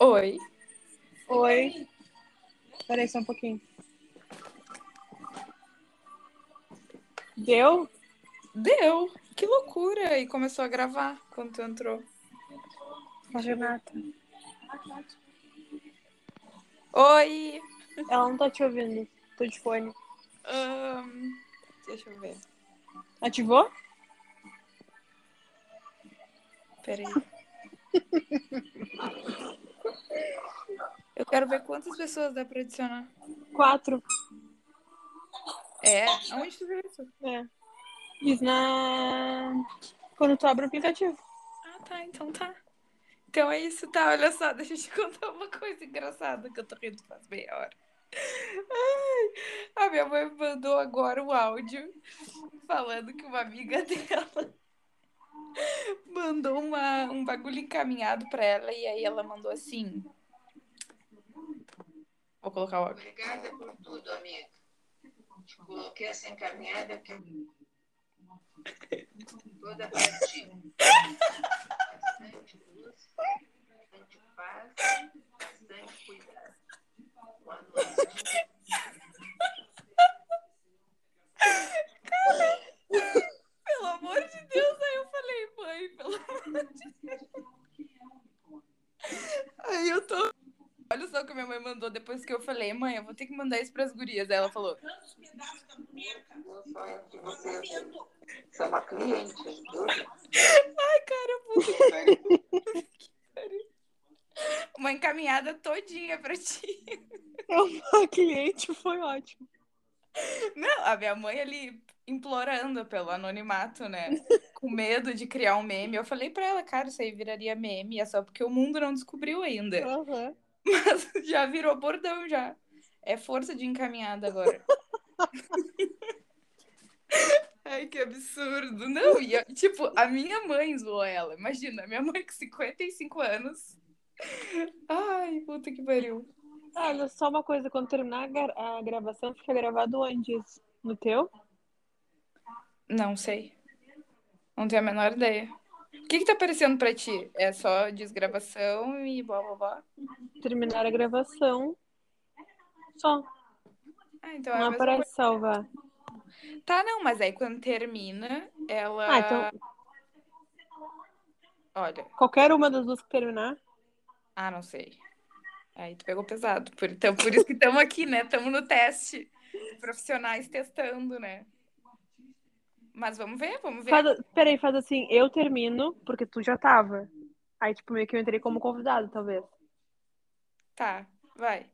Oi. Oi. Peraí só um pouquinho. Deu? Deu. Que loucura. E começou a gravar quando tu entrou. Renata. Oi. Ela não tá te ouvindo. Tô de fone. Ahn, deixa eu ver. Ativou? Peraí. Quero ver quantas pessoas dá pra adicionar. Quatro. É? Aonde tu viu isso? É. Diz na. Quando tu abre o aplicativo. Ah, tá. Então tá. Então é isso, tá? Olha só, deixa eu te contar uma coisa engraçada que eu tô rindo faz meia hora. Ai, a minha mãe mandou agora um áudio falando que uma amiga dela mandou uma, um bagulho encaminhado pra ela e aí ela mandou assim. Vou colocar o áudio. Obrigada por tudo, amiga. Coloquei essa encaminhada que toda pra ti. Bastante luz, bastante paz, bastante cuidado. Boa noite. Pelo amor de Deus, aí eu falei, mãe, pelo amor de Deus. Aí eu tô. Olha só o que minha mãe mandou depois que eu falei, mãe, eu vou ter que mandar isso pras gurias. Aí ela falou. Você você é uma cliente, ai, cara, puta que pariu. Uma encaminhada todinha pra ti. É uma cliente, foi ótimo. Não, a minha mãe ali implorando pelo anonimato, né? Com medo de criar um meme. Eu falei pra ela, cara, isso aí viraria meme, é só porque o mundo não descobriu ainda. Aham. Mas já virou bordão já. É força de encaminhada agora. Ai, que absurdo. Não, e, tipo, a minha mãe zoou ela. Imagina, minha mãe com 55 anos. Ai, puta que pariu. Ah, Olha, só uma coisa, quando terminar a gra- a gravação, fica gravado onde? isso? No teu? Não sei. Não tenho a menor ideia. O que que tá aparecendo pra ti? É só desgravação e blá blá blá? Terminar a gravação. Só. Ah, então é a Não mesma aparece salvar. coisa. Tá, não, mas aí quando termina, ela. Ah, então Olha. qualquer uma das duas que terminar. Ah, não sei. Aí tu pegou pesado. Por, então, por isso que estamos aqui, né? Estamos no teste. Profissionais testando, né? Mas vamos ver, vamos ver. Faz, peraí, faz assim, eu termino, porque tu já tava. Aí, tipo, meio que eu entrei como convidado, talvez. Tá, vai.